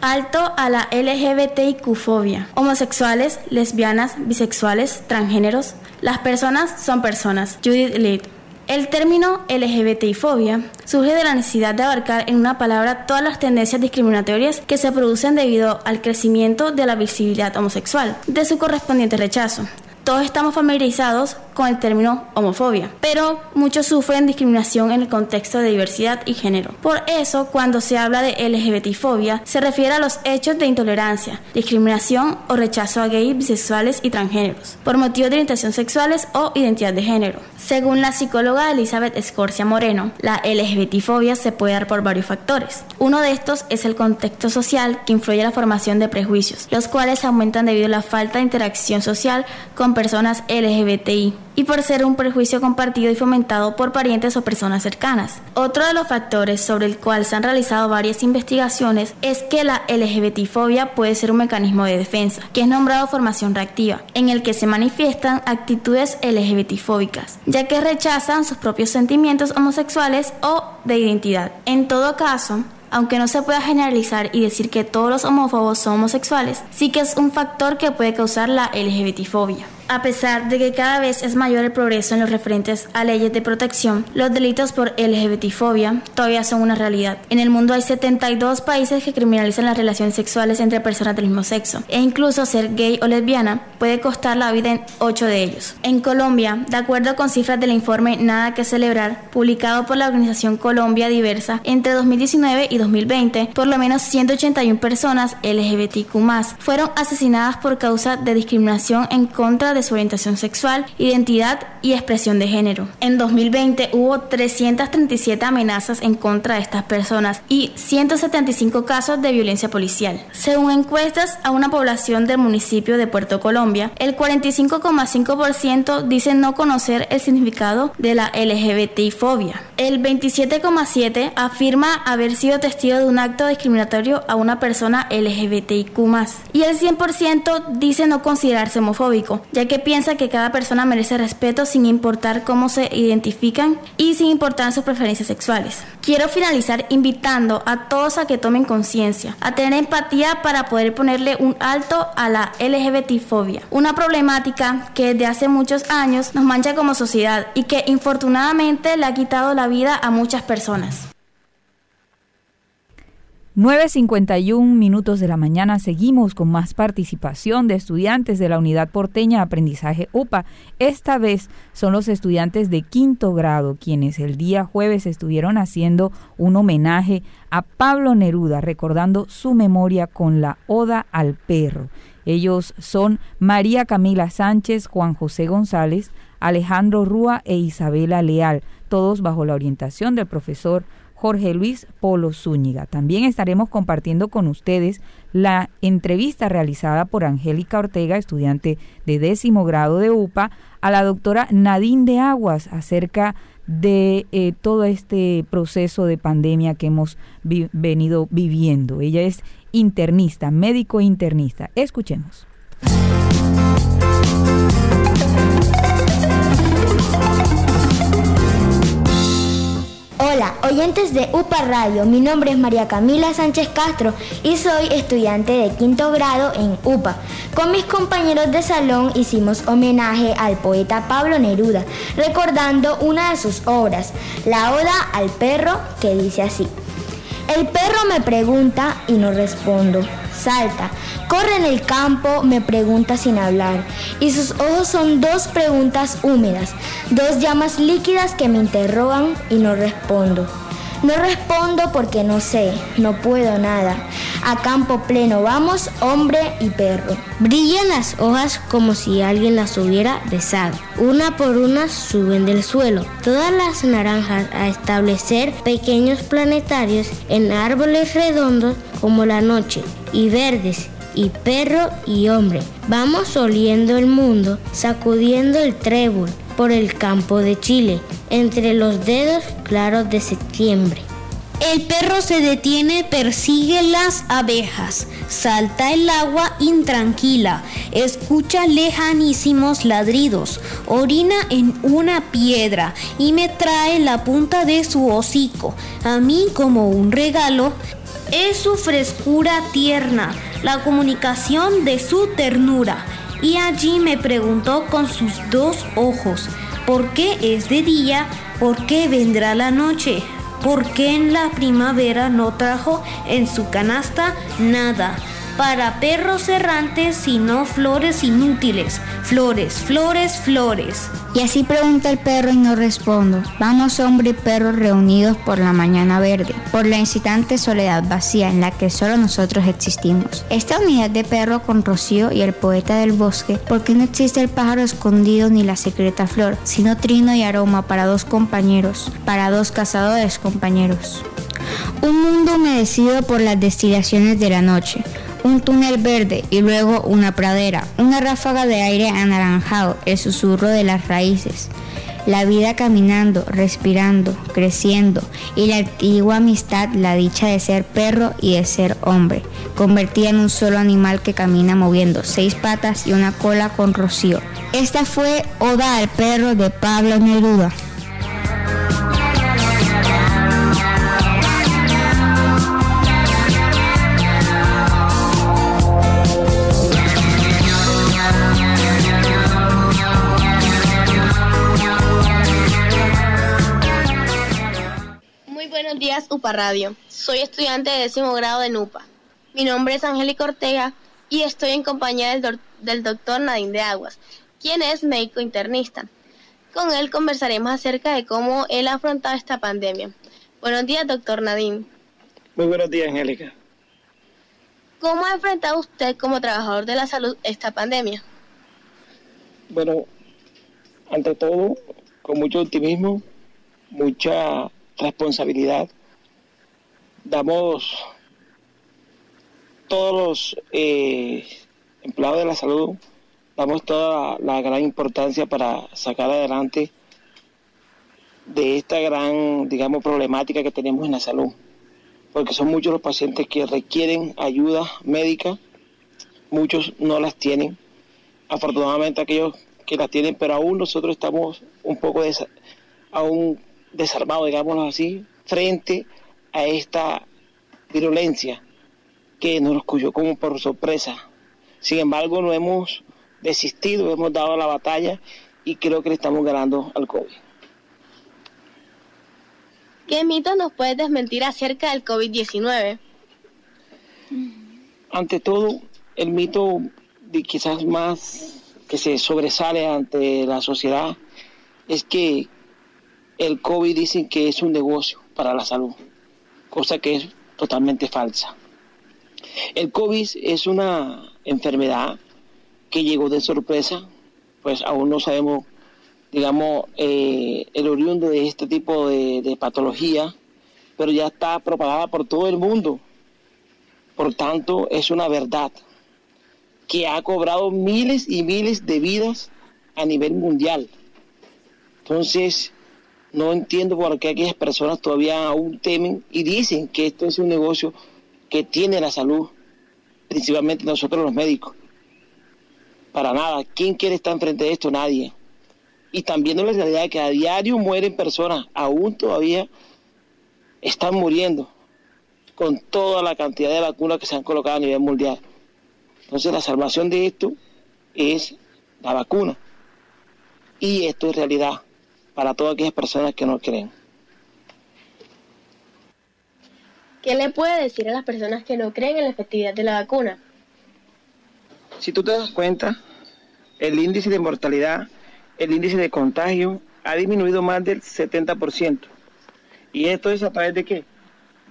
Alto a la LGBTIQ-fobia. Homosexuales, lesbianas, bisexuales, transgéneros. Las personas son personas. Judith Litt. El término LGBTI-fobia surge de la necesidad de abarcar en una palabra todas las tendencias discriminatorias que se producen debido al crecimiento de la visibilidad homosexual, de su correspondiente rechazo. Todos estamos familiarizados con el término homofobia, pero muchos sufren discriminación en el contexto de diversidad y género. Por eso, cuando se habla de LGBTfobia, se refiere a los hechos de intolerancia, discriminación o rechazo a gays, bisexuales y transgéneros, por motivos de orientación sexuales o identidad de género. Según la psicóloga Elizabeth Escorcia Moreno, la LGBTfobia se puede dar por varios factores. Uno de estos es el contexto social que influye en la formación de prejuicios, los cuales aumentan debido a la falta de interacción social con personas LGBTI y por ser un prejuicio compartido y fomentado por parientes o personas cercanas. Otro de los factores sobre el cual se han realizado varias investigaciones es que la LGBTfobia puede ser un mecanismo de defensa, que es nombrado formación reactiva, en el que se manifiestan actitudes LGBTfóbicas, ya que rechazan sus propios sentimientos homosexuales o de identidad. En todo caso, aunque no se pueda generalizar y decir que todos los homófobos son homosexuales, sí que es un factor que puede causar la LGBTfobia. A pesar de que cada vez es mayor el progreso en los referentes a leyes de protección, los delitos por LGBTfobia todavía son una realidad. En el mundo hay 72 países que criminalizan las relaciones sexuales entre personas del mismo sexo, e incluso ser gay o lesbiana puede costar la vida en 8 de ellos. En Colombia, de acuerdo con cifras del informe Nada que celebrar, publicado por la organización Colombia Diversa, entre 2019 y 2020, por lo menos 181 personas LGBTQ fueron asesinadas por causa de discriminación en contra de de su orientación sexual, identidad y expresión de género. En 2020 hubo 337 amenazas en contra de estas personas y 175 casos de violencia policial. Según encuestas a una población del municipio de Puerto Colombia, el 45,5% dicen no conocer el significado de la LGBTI-fobia. El 27,7% afirma haber sido testigo de un acto discriminatorio a una persona LGBTIQ+. Y el 100% dice no considerarse homofóbico, ya que piensa que cada persona merece respeto sin importar cómo se identifican y sin importar sus preferencias sexuales. Quiero finalizar invitando a todos a que tomen conciencia, a tener empatía para poder ponerle un alto a la LGBTfobia, una problemática que desde hace muchos años nos mancha como sociedad y que infortunadamente le ha quitado la vida a muchas personas. 9.51 minutos de la mañana seguimos con más participación de estudiantes de la Unidad Porteña Aprendizaje UPA. Esta vez son los estudiantes de quinto grado quienes el día jueves estuvieron haciendo un homenaje a Pablo Neruda recordando su memoria con la Oda al Perro. Ellos son María Camila Sánchez, Juan José González, Alejandro Rúa e Isabela Leal, todos bajo la orientación del profesor Jorge Luis Polo Zúñiga. También estaremos compartiendo con ustedes la entrevista realizada por Angélica Ortega, estudiante de décimo grado de UPA, a la doctora Nadine de Aguas acerca de eh, todo este proceso de pandemia que hemos venido viviendo. Ella es internista, médico internista. Escuchemos. Hola, Oyentes de UPA Radio, mi nombre es María Camila Sánchez Castro y soy estudiante de quinto grado en UPA. Con mis compañeros de salón hicimos homenaje al poeta Pablo Neruda, recordando una de sus obras, La Oda al Perro, que dice así. El perro me pregunta y no respondo. Salta, corre en el campo, me pregunta sin hablar. Y sus ojos son dos preguntas húmedas, dos llamas líquidas que me interrogan y no respondo. No respondo porque no sé, no puedo nada. A campo pleno vamos, hombre y perro. Brillan las hojas como si alguien las hubiera besado. Una por una suben del suelo. Todas las naranjas a establecer pequeños planetarios en árboles redondos como la noche y verdes y perro y hombre. Vamos oliendo el mundo, sacudiendo el trébol por el campo de Chile, entre los dedos claros de septiembre. El perro se detiene, persigue las abejas, salta el agua intranquila, escucha lejanísimos ladridos, orina en una piedra y me trae la punta de su hocico, a mí como un regalo. Es su frescura tierna, la comunicación de su ternura y allí me preguntó con sus dos ojos, ¿por qué es de día? ¿Por qué vendrá la noche? ¿Por qué en la primavera no trajo en su canasta nada? Para perros errantes, sino flores inútiles. Flores, flores, flores. Y así pregunta el perro y no respondo. Vamos hombre y perro reunidos por la mañana verde, por la incitante soledad vacía en la que solo nosotros existimos. Esta unidad de perro con Rocío y el poeta del bosque, porque no existe el pájaro escondido ni la secreta flor, sino trino y aroma para dos compañeros, para dos cazadores compañeros. Un mundo humedecido por las destilaciones de la noche, un túnel verde y luego una pradera, una ráfaga de aire anaranjado, el susurro de las raíces. La vida caminando, respirando, creciendo y la antigua amistad, la dicha de ser perro y de ser hombre, convertida en un solo animal que camina moviendo seis patas y una cola con rocío. Esta fue Oda al perro de Pablo Neruda. Buenos días, UPA Radio. Soy estudiante de décimo grado de UPA. Mi nombre es Angélica Ortega y estoy en compañía del, del doctor Nadine de Aguas, quien es médico internista. Con él conversaremos acerca de cómo él ha afrontado esta pandemia. Buenos días, doctor Nadine. Muy buenos días, Angélica. ¿Cómo ha enfrentado usted como trabajador de la salud esta pandemia? Bueno, ante todo, con mucho optimismo, mucha responsabilidad. Damos todos los eh, empleados de la salud, damos toda la, gran importancia para sacar adelante de esta gran, digamos, problemática que tenemos en la salud, porque son muchos los pacientes que requieren ayuda médica, muchos no las tienen, afortunadamente aquellos que las tienen, pero aún nosotros estamos un poco de, aún desarmado, digámoslo así, frente a esta virulencia que nos cogió como por sorpresa. Sin embargo, no hemos desistido, hemos dado la batalla y creo que le estamos ganando al COVID. ¿Qué mitos nos puedes desmentir acerca del COVID-19? Ante todo, el mito de quizás más que se sobresale ante la sociedad es que el COVID dicen que es un negocio para la salud, cosa que es totalmente falsa. El COVID es una enfermedad que llegó de sorpresa, pues aún no sabemos, digamos, eh, el oriundo de este tipo de, de patología, pero ya está propagada por todo el mundo. Por tanto, es una verdad que ha cobrado miles y miles de vidas a nivel mundial. Entonces, no entiendo por qué aquellas personas todavía aún temen y dicen que esto es un negocio que tiene la salud, principalmente nosotros los médicos. Para nada, ¿quién quiere estar enfrente de esto? Nadie. Y también la realidad que a diario mueren personas, aún todavía están muriendo con toda la cantidad de vacunas que se han colocado a nivel mundial. Entonces la salvación de esto es la vacuna. Y esto es realidad para todas aquellas personas que no creen. ¿Qué le puede decir a las personas que no creen en la efectividad de la vacuna? Si tú te das cuenta, el índice de mortalidad, el índice de contagio ha disminuido más del 70%. ¿Y esto es a través de qué?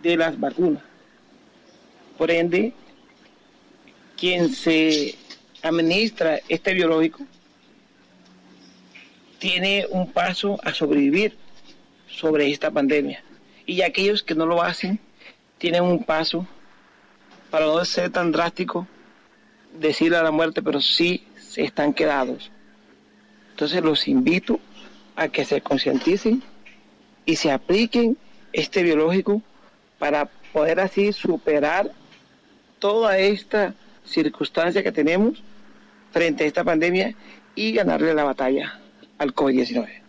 De las vacunas. Por ende, quien se administra este biológico tiene un paso a sobrevivir sobre esta pandemia. Y aquellos que no lo hacen tienen un paso, para no ser tan drástico, decirle a la muerte, pero sí se están quedados. Entonces los invito a que se concienticen y se apliquen este biológico para poder así superar toda esta circunstancia que tenemos frente a esta pandemia y ganarle la batalla al COVID-19.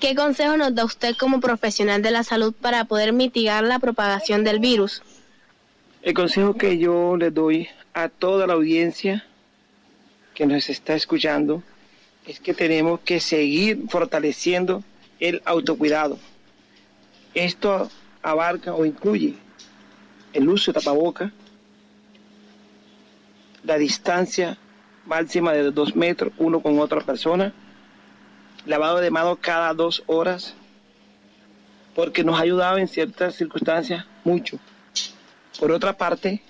¿Qué consejo nos da usted como profesional de la salud para poder mitigar la propagación del virus? El consejo que yo le doy a toda la audiencia que nos está escuchando es que tenemos que seguir fortaleciendo el autocuidado. Esto abarca o incluye el uso de tapaboca, la distancia máxima de dos metros uno con otra persona, lavado de manos cada dos horas, porque nos ha ayudado en ciertas circunstancias mucho. Por otra parte,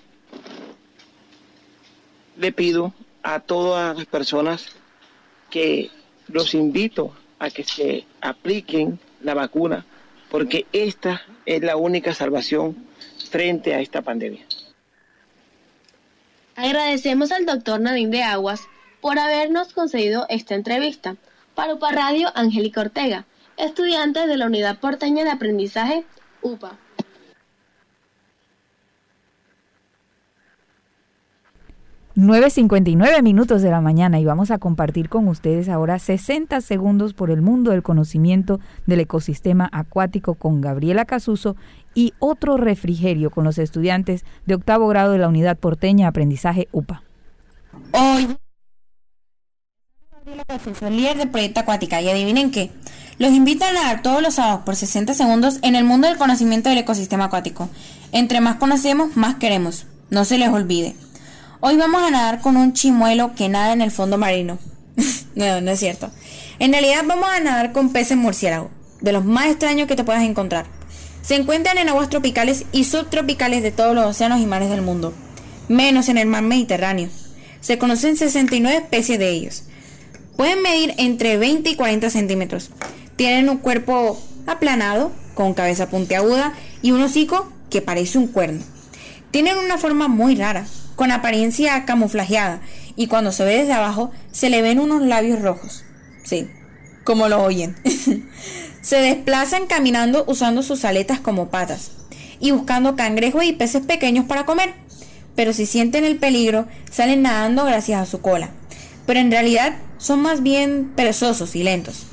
le pido a todas las personas que los invito a que se apliquen la vacuna, porque esta es la única salvación frente a esta pandemia. Agradecemos al doctor Nadine de Aguas por habernos concedido esta entrevista. Para UPA Radio, Angélica Ortega, estudiante de la Unidad Porteña de Aprendizaje, UPA. ...9.59 minutos de la mañana y vamos a compartir con ustedes ahora 60 segundos por el mundo del conocimiento del ecosistema acuático con Gabriela Casuso y otro refrigerio con los estudiantes de octavo grado de la Unidad Porteña Aprendizaje UPA. Hoy Gabriela líder de Proyecto Acuática y adivinen qué, los invito a nadar todos los sábados por 60 segundos en el mundo del conocimiento del ecosistema acuático. Entre más conocemos, más queremos. No se les olvide. Hoy vamos a nadar con un chimuelo que nada en el fondo marino. no, no es cierto. En realidad vamos a nadar con peces murciélago, de los más extraños que te puedas encontrar. Se encuentran en aguas tropicales y subtropicales de todos los océanos y mares del mundo, menos en el mar Mediterráneo. Se conocen 69 especies de ellos. Pueden medir entre 20 y 40 centímetros. Tienen un cuerpo aplanado, con cabeza puntiaguda y un hocico que parece un cuerno. Tienen una forma muy rara, con apariencia camuflajeada, y cuando se ve desde abajo se le ven unos labios rojos. Sí, como lo oyen. se desplazan caminando usando sus aletas como patas y buscando cangrejos y peces pequeños para comer. Pero si sienten el peligro, salen nadando gracias a su cola. Pero en realidad son más bien perezosos y lentos.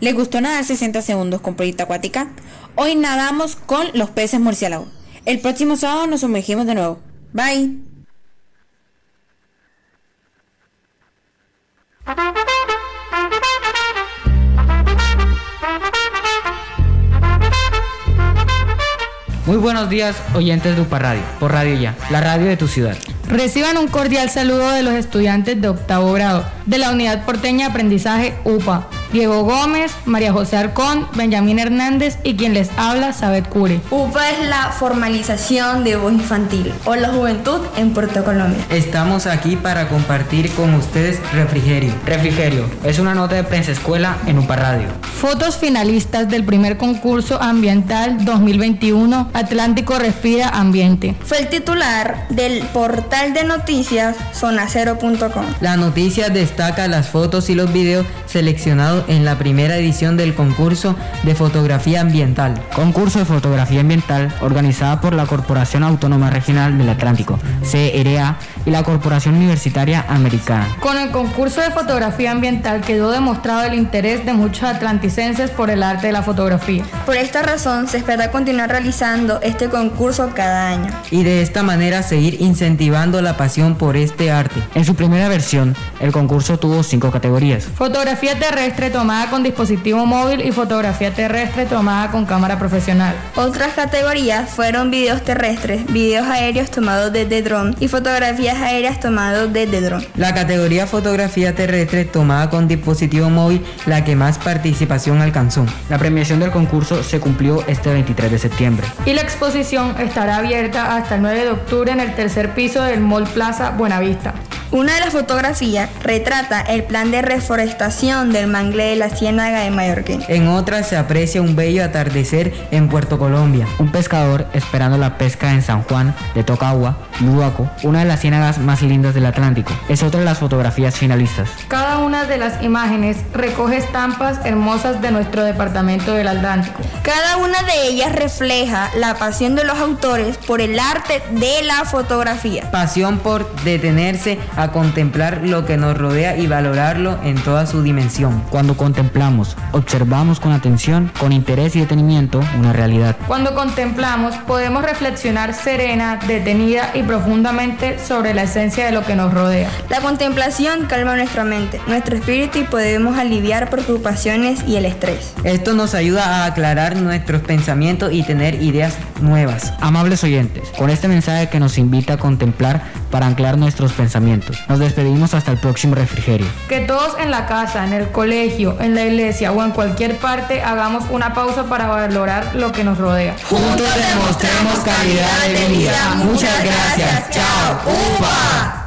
¿Les gustó nadar 60 segundos con Proyecto Acuática? Hoy nadamos con los peces murciélagos. El próximo sábado nos sumergimos de nuevo. Bye. Muy buenos días, oyentes de UPA Radio, por Radio Ya, la radio de tu ciudad. Reciban un cordial saludo de los estudiantes de octavo grado de la Unidad Porteña de Aprendizaje UPA. Diego Gómez, María José Arcón, Benjamín Hernández y quien les habla, Sabet Cure. UPA es la formalización de voz infantil o la juventud en Puerto Colombia. Estamos aquí para compartir con ustedes Refrigerio. Refrigerio es una nota de prensa escuela en UPA Radio. Fotos finalistas del primer concurso ambiental 2021 Atlántico Respira Ambiente. Fue el titular del portal de noticias zonacero.com. La noticia destaca las fotos y los videos seleccionados en la primera edición del concurso de fotografía ambiental. Concurso de fotografía ambiental organizada por la Corporación Autónoma Regional del Atlántico, CRA, y la Corporación Universitaria Americana. Con el concurso de fotografía ambiental quedó demostrado el interés de muchos atlanticenses por el arte de la fotografía. Por esta razón se espera continuar realizando este concurso cada año. Y de esta manera seguir incentivando la pasión por este arte. En su primera versión, el concurso tuvo cinco categorías. Fotografía terrestre tomada con dispositivo móvil y fotografía terrestre tomada con cámara profesional. Otras categorías fueron videos terrestres, videos aéreos tomados desde dron y fotografías aéreas tomadas desde dron. La categoría fotografía terrestre tomada con dispositivo móvil la que más participación alcanzó. La premiación del concurso se cumplió este 23 de septiembre. Y la exposición estará abierta hasta el 9 de octubre en el tercer piso del Mall Plaza Buenavista. Una de las fotografías retrata el plan de reforestación del mangle de la Ciénaga de Mallorquín. En otra se aprecia un bello atardecer en Puerto Colombia. Un pescador esperando la pesca en San Juan de Tocagua, Luaco, una de las ciénagas más lindas del Atlántico. Es otra de las fotografías finalistas. Cada una de las imágenes recoge estampas hermosas de nuestro departamento del Atlántico. Cada una de ellas refleja la pasión de los autores por el arte de la fotografía. Pasión por detenerse a contemplar lo que nos rodea y valorarlo en toda su dimensión. Cuando contemplamos, observamos con atención, con interés y detenimiento una realidad. Cuando contemplamos, podemos reflexionar serena, detenida y profundamente sobre la esencia de lo que nos rodea. La contemplación calma nuestra mente, nuestro espíritu y podemos aliviar preocupaciones y el estrés. Esto nos ayuda a aclarar nuestros pensamientos y tener ideas nuevas. Amables oyentes, con este mensaje que nos invita a contemplar para anclar nuestros pensamientos. Nos despedimos hasta el próximo refrigerio. Que todos en la casa, en el colegio, en la iglesia o en cualquier parte hagamos una pausa para valorar lo que nos rodea. Juntos demostremos calidad de vida. Muchas gracias. Chao. ¡Upa!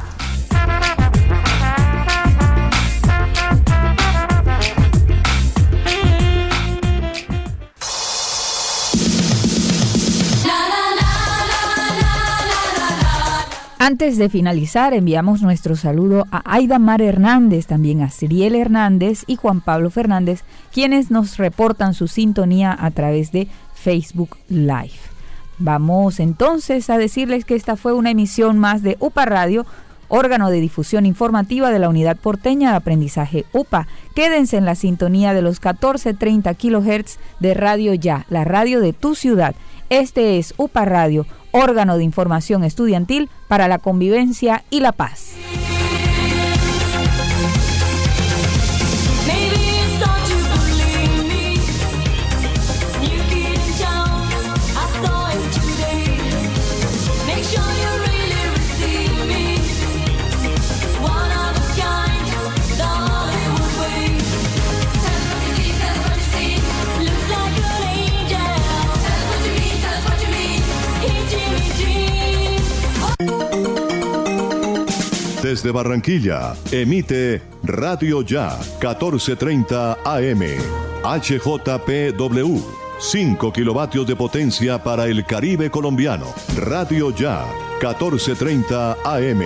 Antes de finalizar, enviamos nuestro saludo a Aida Mar Hernández, también a Ciriel Hernández y Juan Pablo Fernández, quienes nos reportan su sintonía a través de Facebook Live. Vamos entonces a decirles que esta fue una emisión más de UPA Radio, órgano de difusión informativa de la Unidad Porteña de Aprendizaje UPA. Quédense en la sintonía de los 1430 kHz de Radio Ya, la radio de tu ciudad. Este es UPA Radio, órgano de información estudiantil para la convivencia y la paz. Desde Barranquilla, emite Radio Ya 1430 AM, HJPW, 5 kilovatios de potencia para el Caribe colombiano. Radio Ya 1430 AM.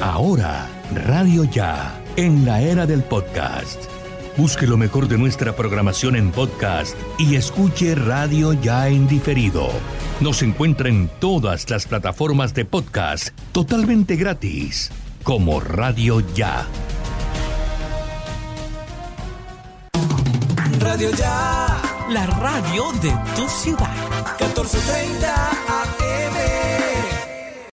Ahora, Radio Ya, en la era del podcast. Busque lo mejor de nuestra programación en podcast y escuche Radio Ya en diferido. Nos encuentra en todas las plataformas de podcast totalmente gratis, como Radio Ya. Radio Ya, la radio de tu ciudad. 1430 AM.